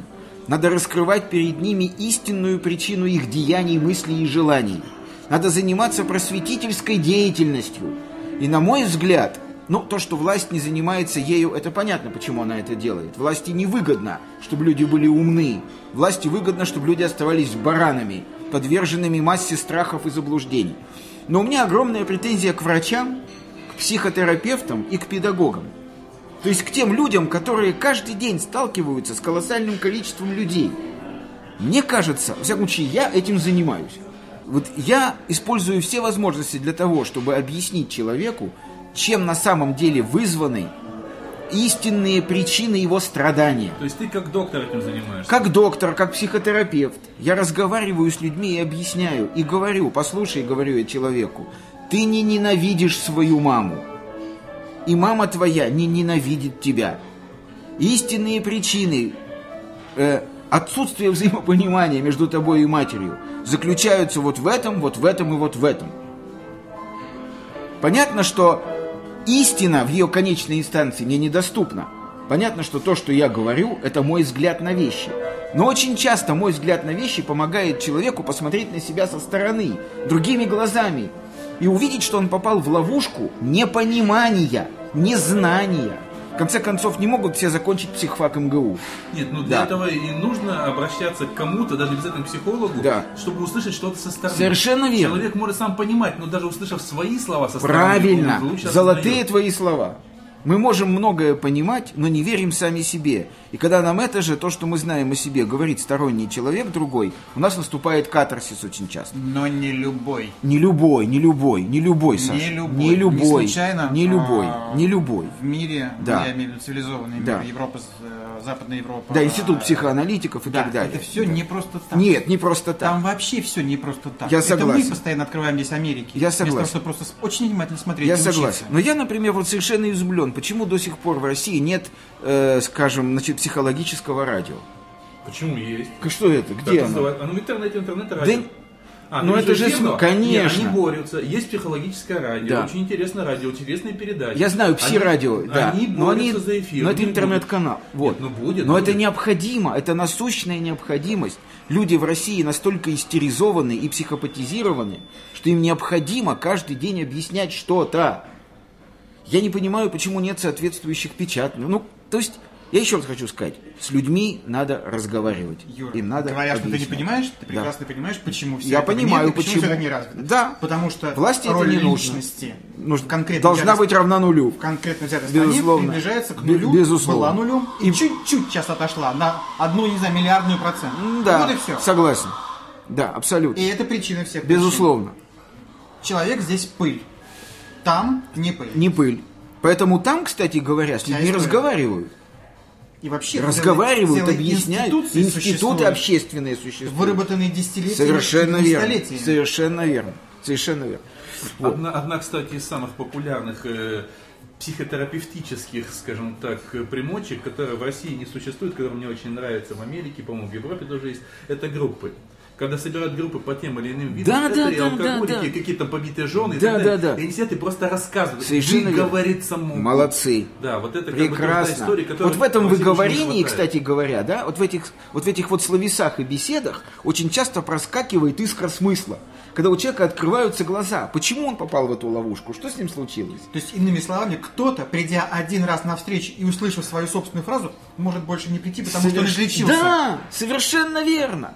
Speaker 3: Надо раскрывать перед ними истинную причину их деяний, мыслей и желаний. Надо заниматься просветительской деятельностью. И на мой взгляд, ну, то, что власть не занимается ею, это понятно, почему она это делает. Власти невыгодно, чтобы люди были умны. Власти выгодно, чтобы люди оставались баранами, подверженными массе страхов и заблуждений. Но у меня огромная претензия к врачам, к психотерапевтам и к педагогам. То есть к тем людям, которые каждый день сталкиваются с колоссальным количеством людей. Мне кажется, во всяком случае, я этим занимаюсь. Вот я использую все возможности для того, чтобы объяснить человеку, чем на самом деле вызваны истинные причины его страдания.
Speaker 2: То есть ты как доктор этим занимаешься?
Speaker 3: Как доктор, как психотерапевт, я разговариваю с людьми и объясняю, и говорю, послушай, говорю я человеку, ты не ненавидишь свою маму, и мама твоя не ненавидит тебя. Истинные причины э, отсутствия взаимопонимания между тобой и матерью заключаются вот в этом, вот в этом и вот в этом. Понятно, что истина в ее конечной инстанции мне недоступна. Понятно, что то, что я говорю, это мой взгляд на вещи. Но очень часто мой взгляд на вещи помогает человеку посмотреть на себя со стороны, другими глазами, и увидеть, что он попал в ловушку непонимания, незнания. В конце концов, не могут все закончить психфак МГУ.
Speaker 2: Нет, ну для
Speaker 3: Да.
Speaker 2: этого и нужно обращаться к кому-то, даже обязательно к психологу,
Speaker 3: Да.
Speaker 2: чтобы услышать что-то со стороны.
Speaker 3: Совершенно верно.
Speaker 2: Человек может сам понимать, но даже услышав свои слова со стороны,
Speaker 3: Правильно, золотые твои слова. Мы можем многое понимать, но не верим сами себе. И когда нам это же, то, что мы знаем о себе, говорит сторонний человек другой, у нас наступает катарсис очень часто.
Speaker 4: Но не любой.
Speaker 3: Не любой, не любой, не любой, Саша.
Speaker 4: Не любой.
Speaker 3: Не любой.
Speaker 4: Не случайно,
Speaker 3: Не любой,
Speaker 4: а,
Speaker 3: не любой.
Speaker 4: В мире,
Speaker 3: Да.
Speaker 4: я имею в виду цивилизованный мир,
Speaker 3: Да.
Speaker 4: Европа, э, Западная Европа.
Speaker 3: Да, институт психоаналитиков и
Speaker 4: да,
Speaker 3: так далее.
Speaker 4: это все не просто так.
Speaker 3: Нет, не просто так.
Speaker 4: Там вообще все не просто так.
Speaker 3: Я
Speaker 4: Это
Speaker 3: согласен.
Speaker 4: мы постоянно открываем здесь Америки.
Speaker 3: Я
Speaker 4: Вместо того,
Speaker 3: согласен.
Speaker 4: чтобы просто очень внимательно смотреть
Speaker 3: Я согласен. Но я, например, вот совершенно изумлен, почему до сих пор в России нет, э, скажем, значит, психологического радио.
Speaker 2: Почему есть?
Speaker 3: Что это? Где оно?
Speaker 2: называют? Оно в интернете, интернет радио.
Speaker 3: Да
Speaker 2: А,
Speaker 3: ну
Speaker 2: ты
Speaker 3: это
Speaker 2: имеешь
Speaker 3: же
Speaker 2: эфирное?
Speaker 3: см- конечно.
Speaker 2: Нет, они борются. Есть психологическое радио,
Speaker 3: Да.
Speaker 2: очень интересное радио, интересные передачи.
Speaker 3: Я знаю, пси-радио,
Speaker 2: Они-
Speaker 3: да.
Speaker 2: Они
Speaker 3: но, они,
Speaker 2: борются за эфир.
Speaker 3: но это
Speaker 2: Не
Speaker 3: интернет-канал. Вот.
Speaker 2: Нет, ну будет,
Speaker 3: но
Speaker 2: будет.
Speaker 3: это необходимо, это насущная необходимость. Люди в России настолько истеризованы и психопатизированы, что им необходимо каждый день объяснять что-то. Я не понимаю, почему нет соответствующих печатных. Ну, то есть, я еще раз хочу сказать, с людьми надо разговаривать.
Speaker 4: Юра,
Speaker 3: Им надо
Speaker 4: говоря, что ты не
Speaker 3: объяснять.
Speaker 4: понимаешь, ты
Speaker 3: Да.
Speaker 4: прекрасно понимаешь, почему все
Speaker 3: Я
Speaker 4: этого
Speaker 3: понимаю,
Speaker 4: нет, почему,
Speaker 3: почему.
Speaker 4: все это не развито.
Speaker 3: Да.
Speaker 4: Потому что
Speaker 3: Власти это
Speaker 4: роль
Speaker 3: не нужно.
Speaker 4: личности
Speaker 3: Нужно-
Speaker 4: конкретно
Speaker 3: должна
Speaker 4: взятой-
Speaker 3: быть равна нулю.
Speaker 4: конкретно взятой
Speaker 3: Безусловно.
Speaker 4: приближается к нулю,
Speaker 3: безусловно.
Speaker 4: была нулем и, чуть-чуть сейчас отошла на одну, не знаю, миллиардную процент.
Speaker 3: Да,
Speaker 4: Вот и все.
Speaker 3: согласен. Да, абсолютно.
Speaker 4: И это причина всех причин.
Speaker 3: Безусловно.
Speaker 4: Человек здесь пыль. Там не пыль.
Speaker 3: Не пыль. Поэтому там, кстати говоря, с людьми разговаривают.
Speaker 4: И вообще
Speaker 3: разговаривают,
Speaker 4: целые
Speaker 3: объясняют.
Speaker 4: институции
Speaker 3: Институты
Speaker 4: существуют,
Speaker 3: общественные существуют.
Speaker 4: выработанные десятилетиями,
Speaker 3: Совершенно верно. Совершенно верно. Совершенно верно. Вот.
Speaker 2: Одна, одна, кстати, из самых популярных э, психотерапевтических, скажем так, э, примочек, которая в России не существует, которая мне очень нравится в Америке, по-моему, в Европе тоже есть, это группы. Когда собирают группы по тем или иным видам,
Speaker 3: Да,
Speaker 2: это
Speaker 3: да,
Speaker 2: и
Speaker 3: да,
Speaker 2: алкоголики,
Speaker 3: да, да.
Speaker 2: и какие-то побитые жены и
Speaker 3: Да,
Speaker 2: так далее.
Speaker 3: да, да.
Speaker 2: И они сидят и просто рассказывают,
Speaker 3: Совершенно верно.
Speaker 2: говорится могут.
Speaker 3: Молодцы.
Speaker 2: Да, вот это как бы
Speaker 3: Прекрасно.
Speaker 2: история, которая
Speaker 3: вот в этом выговорении, кстати говоря, да, вот в этих вот в этих вот словесах и беседах очень часто проскакивает искра смысла. Когда у человека открываются глаза. Почему он попал в эту ловушку? Что с ним случилось?
Speaker 4: То есть, иными словами, кто-то, придя один раз на встречу и услышав свою собственную фразу, может больше не прийти, потому что он
Speaker 3: Соверш-
Speaker 4: излечился.
Speaker 3: Да, совершенно верно.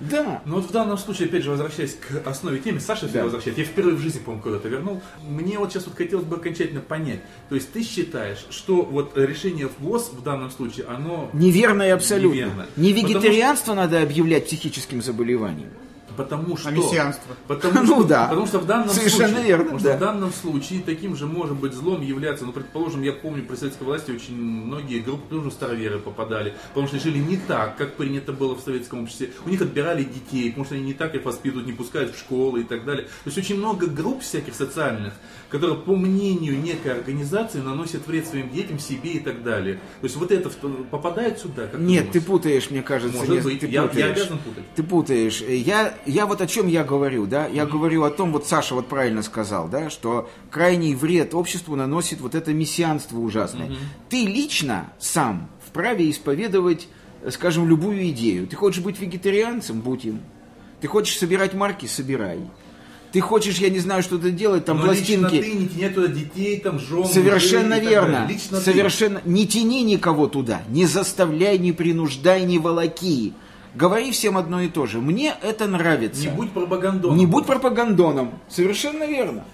Speaker 3: Да.
Speaker 2: Ну вот в данном случае, опять же, возвращаясь к основе темы, Саша всегда
Speaker 3: Да.
Speaker 2: возвращает. Я впервые в жизни, по-моему, куда-то вернул. Мне вот сейчас вот хотелось бы окончательно понять. То есть ты считаешь, что вот решение ВОЗ в данном случае, оно
Speaker 3: Неверно и абсолютно.
Speaker 2: Неверно.
Speaker 3: Не вегетарианство надо объявлять психическим заболеванием.
Speaker 2: Потому что...
Speaker 4: мессианство.
Speaker 2: Потому,
Speaker 3: Ну да.
Speaker 2: потому что в данном
Speaker 3: Совершенно
Speaker 2: случае,
Speaker 3: верно,
Speaker 2: потому
Speaker 3: да.
Speaker 2: что в данном случае таким же может быть злом являться, ну, предположим, я помню, при советской власти очень многие группы тоже староверы попадали, потому что жили не так, как принято было в советском обществе. У них отбирали детей, потому что они не так их воспитывают, не пускают в школы и так далее. То есть очень много групп всяких социальных, которые, по мнению некой организации, наносят вред своим детям, себе и так далее. То есть вот это попадает сюда? Как
Speaker 3: Нет, ты
Speaker 2: думаешь?
Speaker 3: путаешь, мне кажется.
Speaker 2: Может
Speaker 3: нет,
Speaker 2: быть.
Speaker 3: ты
Speaker 2: Я- я
Speaker 3: путаешь.
Speaker 2: обязан путать.
Speaker 3: Ты путаешь. Я, я вот о чем я говорю, да? Я говорю о том, вот Саша вот правильно сказал, да, что крайний вред обществу наносит вот это мессианство ужасное. Ты лично сам вправе исповедовать, э, скажем, любую идею. Ты хочешь быть вегетарианцем, будь им. Ты хочешь собирать марки, собирай. Ты хочешь, я не знаю, что-то делать, там
Speaker 2: Но
Speaker 3: пластинки.
Speaker 2: лично ты не тяни туда детей, там, жен,
Speaker 3: Совершенно
Speaker 2: так
Speaker 3: верно.
Speaker 2: Лично ты.
Speaker 3: Совершенно. Не тяни никого туда. Не заставляй, не принуждай, не волоки. Говори всем одно и то же. Мне это нравится.
Speaker 2: Не будь пропагандоном.
Speaker 3: Не будь пропагандоном. Совершенно верно.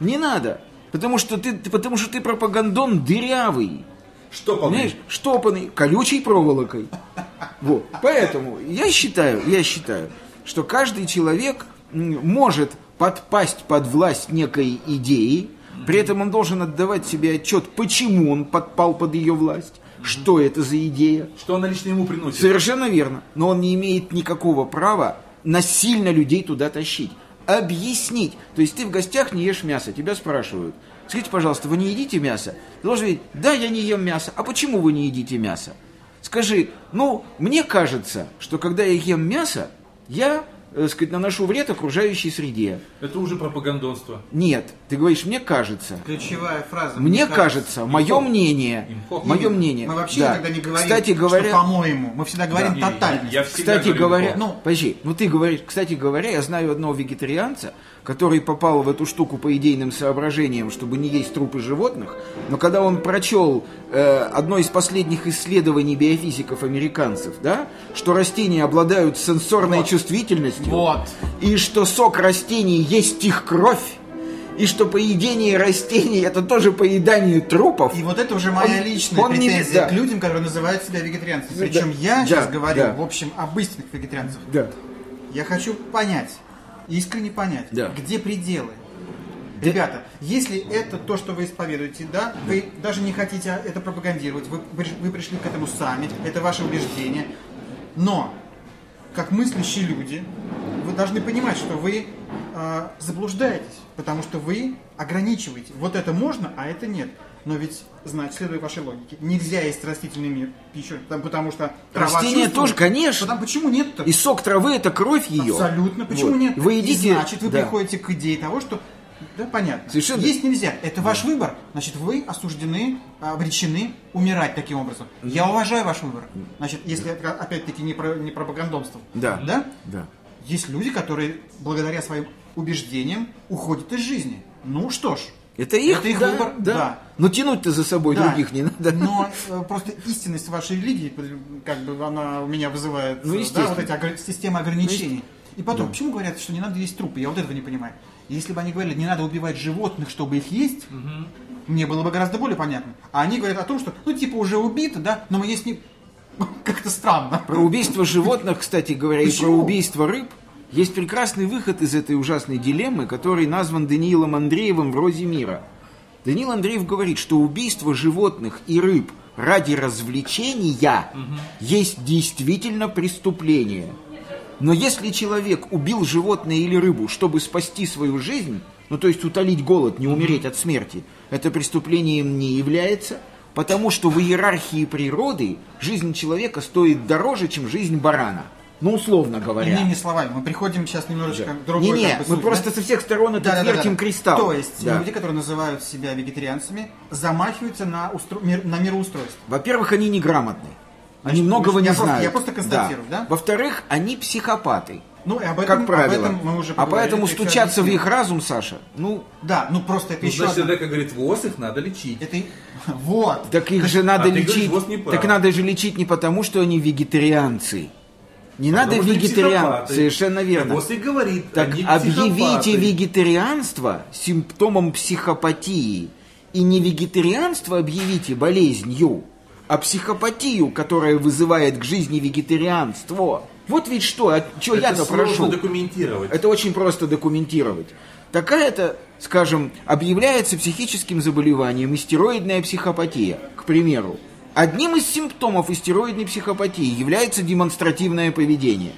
Speaker 3: Не надо. Потому что ты, потому что ты пропагандон дырявый.
Speaker 2: Что
Speaker 3: Понимаешь? Штопанный, колючей проволокой. Вот. Поэтому я считаю, я считаю, что каждый человек может подпасть под власть некой идеи, при этом он должен отдавать себе отчет, почему он подпал под ее власть, что это за идея.
Speaker 2: Что она лично ему приносит?
Speaker 3: Совершенно верно. Но он не имеет никакого права насильно людей туда тащить. Объяснить. То есть ты в гостях не ешь мясо, тебя спрашивают. Скажите, пожалуйста, вы не едите мясо? Ты должен говорить, да, я не ем мясо. А почему вы не едите мясо? Скажи, ну, мне кажется, что когда я ем мясо, я, сказать, наношу вред окружающей среде.
Speaker 2: Это уже пропагандонство.
Speaker 3: Нет, ты говоришь, мне кажется.
Speaker 4: Ключевая фраза.
Speaker 3: Мне кажется, мое мнение,
Speaker 2: Имхо.
Speaker 3: мое мнение.
Speaker 4: Мы вообще
Speaker 3: да.
Speaker 4: никогда не говорим,
Speaker 3: Кстати говоря,
Speaker 4: что по-моему. Мы всегда говорим
Speaker 2: Не,
Speaker 4: тотально.
Speaker 2: Я всегда
Speaker 3: Кстати говоря, ну, подожди, ну ты говоришь, кстати говоря, я знаю одного вегетарианца, который попал в эту штуку по идейным соображениям, чтобы не есть трупы животных, но когда он прочел э, одно из последних исследований биофизиков американцев, да, что растения обладают сенсорной
Speaker 4: Вот.
Speaker 3: чувствительностью,
Speaker 4: Вот.
Speaker 3: и что сок растений есть их кровь, и что поедение растений это тоже поедание трупов.
Speaker 4: И вот это уже моя
Speaker 3: Он-
Speaker 4: личная
Speaker 3: он не-
Speaker 4: претензия
Speaker 3: да.
Speaker 4: к людям, которые называют себя вегетарианцами. Причем
Speaker 3: да,
Speaker 4: я
Speaker 3: да,
Speaker 4: сейчас говорю,
Speaker 3: да.
Speaker 4: в общем, об истинных вегетарианцах.
Speaker 3: Да.
Speaker 4: Я хочу понять, искренне понять,
Speaker 3: Да.
Speaker 4: где пределы. Ребята, если это то, что вы исповедуете, да, вы даже не хотите это пропагандировать, вы, вы пришли к этому сами, это ваше убеждение, но как мыслящие люди, вы должны понимать, что вы э, заблуждаетесь, потому что вы ограничиваете. Вот это можно, а это нет. Но ведь, значит, следуя вашей логике, нельзя есть растительный мир пищу, там, потому что трава
Speaker 3: Растения тоже, конечно.
Speaker 4: Потому, почему нет-то?
Speaker 3: И сок травы это кровь ее.
Speaker 4: Абсолютно. Почему
Speaker 3: Вот.
Speaker 4: нет?
Speaker 3: Вы
Speaker 4: И
Speaker 3: едите.
Speaker 4: значит, вы
Speaker 3: да.
Speaker 4: приходите к идее того, что да, понятно.
Speaker 3: Совершенно.
Speaker 4: Есть нельзя. Это ваш выбор. Значит, вы осуждены, обречены умирать таким образом. Я уважаю ваш выбор. Значит, если это, опять-таки не, про, не пропагандонство.
Speaker 3: Да.
Speaker 4: Да?
Speaker 3: Да.
Speaker 4: Есть люди, которые благодаря своим убеждениям уходят из жизни. Ну что ж.
Speaker 3: Это их,
Speaker 4: Это их
Speaker 3: да,
Speaker 4: выбор,
Speaker 3: да.
Speaker 4: да.
Speaker 3: Но тянуть-то за собой
Speaker 4: Да.
Speaker 3: других не надо.
Speaker 4: Но э, просто истинность вашей религии, как бы она у меня вызывает
Speaker 3: Ну,
Speaker 4: э, да, вот эти системы ограничений. И потом, почему говорят, что не надо есть трупы? Я вот этого не понимаю. Если бы они говорили, не надо убивать животных, чтобы их есть, мне было бы гораздо более понятно. А они говорят о том, что, ну, типа, уже убито, да, но мы есть не... Как-то странно.
Speaker 3: Про убийство животных, кстати говоря, и про
Speaker 4: Почему?
Speaker 3: убийство рыб есть прекрасный выход из этой ужасной дилеммы, который назван Даниилом Андреевым в «Розе мира». Даниил Андреев говорит, что убийство животных и рыб ради развлечения есть действительно преступление. Но если человек убил животное или рыбу, чтобы спасти свою жизнь, ну то есть утолить голод, не умереть от смерти, это преступлением не является, потому что в иерархии природы жизнь человека стоит дороже, чем жизнь барана. Ну, условно говоря.
Speaker 4: Иными словами, мы приходим сейчас немножечко
Speaker 3: Да.
Speaker 4: к другой
Speaker 3: Не-не,
Speaker 4: как бы,
Speaker 3: мы
Speaker 4: сути,
Speaker 3: просто
Speaker 4: да?
Speaker 3: со всех сторон это
Speaker 4: Да-да-да-да.
Speaker 3: вертим кристалл.
Speaker 4: То есть
Speaker 3: Да.
Speaker 4: люди, которые называют себя вегетарианцами, замахиваются на, устро- мир- на мироустройство.
Speaker 3: Во-первых, они неграмотные. Они многого
Speaker 4: я
Speaker 3: не
Speaker 4: просто-
Speaker 3: знают.
Speaker 4: я просто констатирую, да?
Speaker 3: Во-вторых, они психопаты.
Speaker 4: Ну, и об этом,
Speaker 3: как правило.
Speaker 4: об этом мы уже
Speaker 3: а поэтому стучаться в их разум, Саша, ну,
Speaker 4: Да, ну просто это
Speaker 2: Ну,
Speaker 4: еще
Speaker 2: значит,
Speaker 4: одна...
Speaker 2: как говорит ВОЗ, их надо лечить.
Speaker 4: Это... и- Вот.
Speaker 3: так их же надо
Speaker 2: а ты говоришь,
Speaker 3: лечить.
Speaker 2: ВОЗ не прав.
Speaker 3: так надо же лечить не потому, что они вегетарианцы. Не надо
Speaker 2: что они
Speaker 3: вегетариан. Совершенно верно.
Speaker 2: ВОЗ и говорит,
Speaker 3: Так объявите вегетарианство симптомом психопатии. И не вегетарианство объявите болезнью, а психопатию, которая вызывает к жизни вегетарианство. Вот ведь что, а что я-то прошу.
Speaker 2: документировать.
Speaker 3: Это очень просто документировать. Такая-то, скажем, объявляется психическим заболеванием истероидная психопатия, к примеру. Одним из симптомов истероидной психопатии является демонстративное поведение.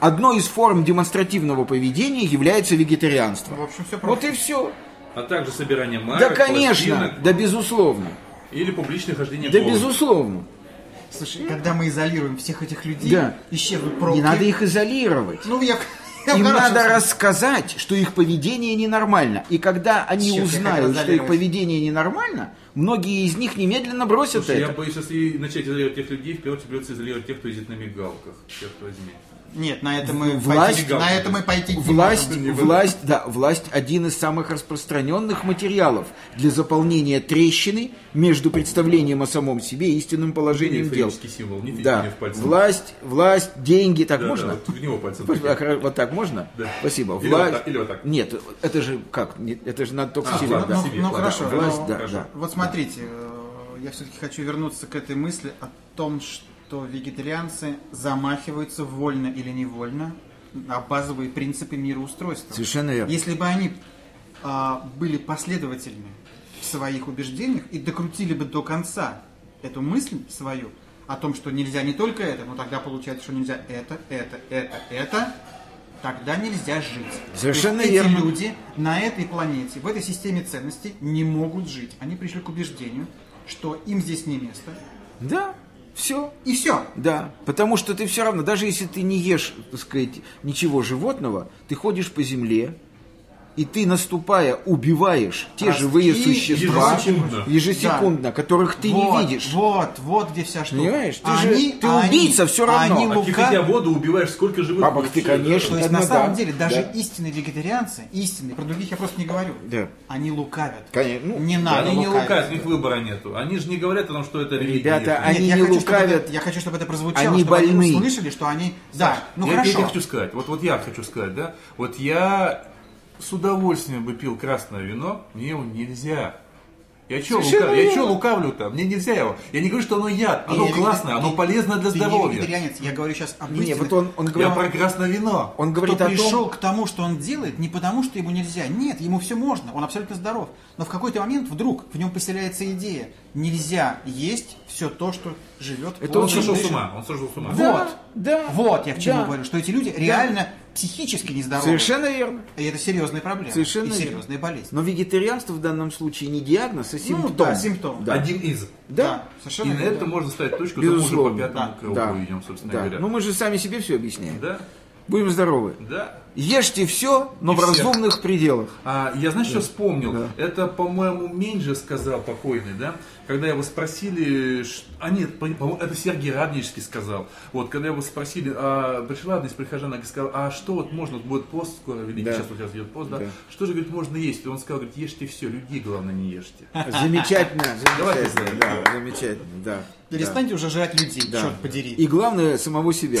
Speaker 3: Одной из форм демонстративного поведения является вегетарианство.
Speaker 4: В общем,
Speaker 3: Вот
Speaker 4: просто.
Speaker 3: и все.
Speaker 2: А также собирание марок,
Speaker 3: Да, конечно,
Speaker 2: пластинок
Speaker 3: да, безусловно.
Speaker 2: или публичное хождение
Speaker 3: Да,
Speaker 2: голым.
Speaker 3: безусловно.
Speaker 4: Слушай, когда мы изолируем всех этих людей,
Speaker 3: Да.
Speaker 4: исчезнут пробки.
Speaker 3: Не надо их изолировать.
Speaker 4: Ну, я...
Speaker 3: Им надо рассказать, что их поведение ненормально. И когда они
Speaker 4: Черт,
Speaker 3: узнают, что их поведение ненормально, многие из них немедленно бросят
Speaker 2: Слушай, я
Speaker 3: это.
Speaker 2: боюсь, если начать изолировать тех людей, в первую очередь придется изолировать тех, кто ездит на мигалках. Черт возьми.
Speaker 4: Нет, на это мы
Speaker 3: Власть-
Speaker 4: пойти, на это мы пойти не
Speaker 3: Власть,
Speaker 4: можем.
Speaker 3: власть, да, власть один из самых распространенных материалов для заполнения трещины между представлением о самом себе и истинным положением дел.
Speaker 2: Символ, не
Speaker 3: Да,
Speaker 2: мне в пальцы.
Speaker 3: власть, власть, деньги, так
Speaker 2: Да,
Speaker 3: можно?
Speaker 2: да, вот в него пальцем
Speaker 3: так, вот так можно?
Speaker 2: Да.
Speaker 3: Спасибо.
Speaker 2: Или
Speaker 3: Власть.
Speaker 2: вот так, или вот так.
Speaker 3: Нет, это же как? Это же надо только
Speaker 2: А,
Speaker 3: себе.
Speaker 2: ладно,
Speaker 3: да.
Speaker 4: Ну, ну, хорошо,
Speaker 3: Власть,
Speaker 4: ну,
Speaker 3: да,
Speaker 2: хорошо.
Speaker 3: да.
Speaker 4: Вот смотрите, э, я все-таки хочу вернуться к этой мысли о том, что вегетарианцы замахиваются вольно или невольно на базовые принципы мироустройства.
Speaker 3: Совершенно верно.
Speaker 4: Если бы они а, были последовательны в своих убеждениях и докрутили бы до конца эту мысль свою о том, что нельзя не только это, но тогда получается, что нельзя это, это, это, это, тогда нельзя жить.
Speaker 3: Совершенно
Speaker 4: есть
Speaker 3: верно.
Speaker 4: Эти люди на этой планете, в этой системе ценностей не могут жить. Они пришли к убеждению, что им здесь не место.
Speaker 3: Да, все.
Speaker 4: И все.
Speaker 3: Да, потому что ты все равно, даже если ты не ешь, так сказать, ничего животного, ты ходишь по земле, и ты, наступая, убиваешь те
Speaker 4: Ростки
Speaker 3: живые существа
Speaker 2: ежесекундно.
Speaker 3: ежесекундно, которых ты
Speaker 4: вот,
Speaker 3: не видишь.
Speaker 4: Вот, вот где вся штука.
Speaker 3: Понимаешь? Ты
Speaker 4: А
Speaker 3: же-
Speaker 4: они-
Speaker 3: ты
Speaker 4: они-
Speaker 3: убийца всё равно.
Speaker 4: Они
Speaker 3: А
Speaker 2: А кипятя
Speaker 4: лука...
Speaker 2: воду убиваешь сколько живых
Speaker 3: Бабок ты,
Speaker 2: да?
Speaker 3: конечно.
Speaker 4: То есть на
Speaker 3: да,
Speaker 4: самом деле даже
Speaker 3: да.
Speaker 4: истинные вегетарианцы, истинные, про других я просто не говорю,
Speaker 3: Да.
Speaker 4: они лукавят.
Speaker 3: Конечно, ну,
Speaker 4: не
Speaker 2: Да,
Speaker 4: надо
Speaker 2: Они не
Speaker 4: лукавить.
Speaker 2: лукавят, у них выбора нету. Они же не говорят о том, что это религия.
Speaker 3: Ребята, они
Speaker 4: Нет, я
Speaker 3: не
Speaker 4: хочу,
Speaker 3: лукавят.
Speaker 4: это- я хочу, чтобы это прозвучало,
Speaker 3: Они
Speaker 4: чтобы
Speaker 3: больны.
Speaker 4: они услышали, что они... Да, ну
Speaker 2: я, я
Speaker 4: хорошо.
Speaker 2: тебе хочу сказать, вот, вот я хочу сказать, да, вот я с удовольствием бы пил красное вино, мне его нельзя. Я что
Speaker 3: Совершенно
Speaker 2: лукав... я чё лукавлю-то? Мне нельзя его. Я не говорю, что оно яд, оно
Speaker 4: не
Speaker 2: классное, оно
Speaker 4: ты-
Speaker 2: полезно для
Speaker 4: ты не
Speaker 2: здоровья.
Speaker 4: вегетарианец, я говорю сейчас об
Speaker 3: Не, не,
Speaker 4: истинных,
Speaker 3: вот он, он
Speaker 2: Я
Speaker 3: говорит,
Speaker 2: про красное вино.
Speaker 3: он говорит
Speaker 4: кто
Speaker 3: о
Speaker 4: пришел
Speaker 3: том,
Speaker 4: к тому, что он делает, не потому, что ему нельзя. Нет, ему все можно, он абсолютно здоров. Но в какой-то момент вдруг в нем поселяется идея. Нельзя есть все то, что живет.
Speaker 3: Это
Speaker 2: Он сошел с ума, он сошел с ума.
Speaker 3: Да,
Speaker 4: Вот,
Speaker 3: да,
Speaker 4: вот я к чему
Speaker 3: да.
Speaker 4: говорю, что эти люди реально психически нездоровы.
Speaker 3: Совершенно верно.
Speaker 4: И это серьезная проблема.
Speaker 3: Совершенно
Speaker 4: и
Speaker 3: верно.
Speaker 4: серьезная болезнь.
Speaker 3: Но вегетарианство в данном случае не диагноз, а симптом.
Speaker 4: Ну, да, симптом.
Speaker 3: Да.
Speaker 2: Один из.
Speaker 3: Да.
Speaker 2: И
Speaker 4: совершенно
Speaker 2: на
Speaker 4: верно.
Speaker 2: это можно ставить точку, это мы уже по
Speaker 3: Безусловно.
Speaker 2: пятому
Speaker 4: Да.
Speaker 2: кругу
Speaker 3: Да.
Speaker 2: идем, собственно
Speaker 3: Да.
Speaker 2: говоря.
Speaker 3: Ну мы же сами себе все объясняем.
Speaker 2: Да,
Speaker 3: Будем здоровы.
Speaker 2: да.
Speaker 3: Ешьте все, но
Speaker 2: И
Speaker 3: в
Speaker 2: всех.
Speaker 3: разумных пределах.
Speaker 2: А, я, знаешь, что вспомнил?
Speaker 3: Да.
Speaker 2: Это, по-моему, Меньше сказал покойный, да? Когда его спросили, а нет, по- по-моему, это Сергей Радонежский сказал. Вот, когда его спросили, а, пришла одна из прихожан и сказала, а что вот можно, вот будет пост скоро великий,
Speaker 3: Да.
Speaker 2: сейчас вот сейчас идет пост, да?
Speaker 3: Да.
Speaker 2: Что же, говорит, можно есть? И он сказал, говорит, ешьте все, людей, главное, не ешьте.
Speaker 3: Замечательно,
Speaker 2: Давайте
Speaker 3: замечательно, да, замечательно, да.
Speaker 4: Перестаньте уже жрать людей,
Speaker 3: Да.
Speaker 4: черт подери.
Speaker 3: И главное, самого себя.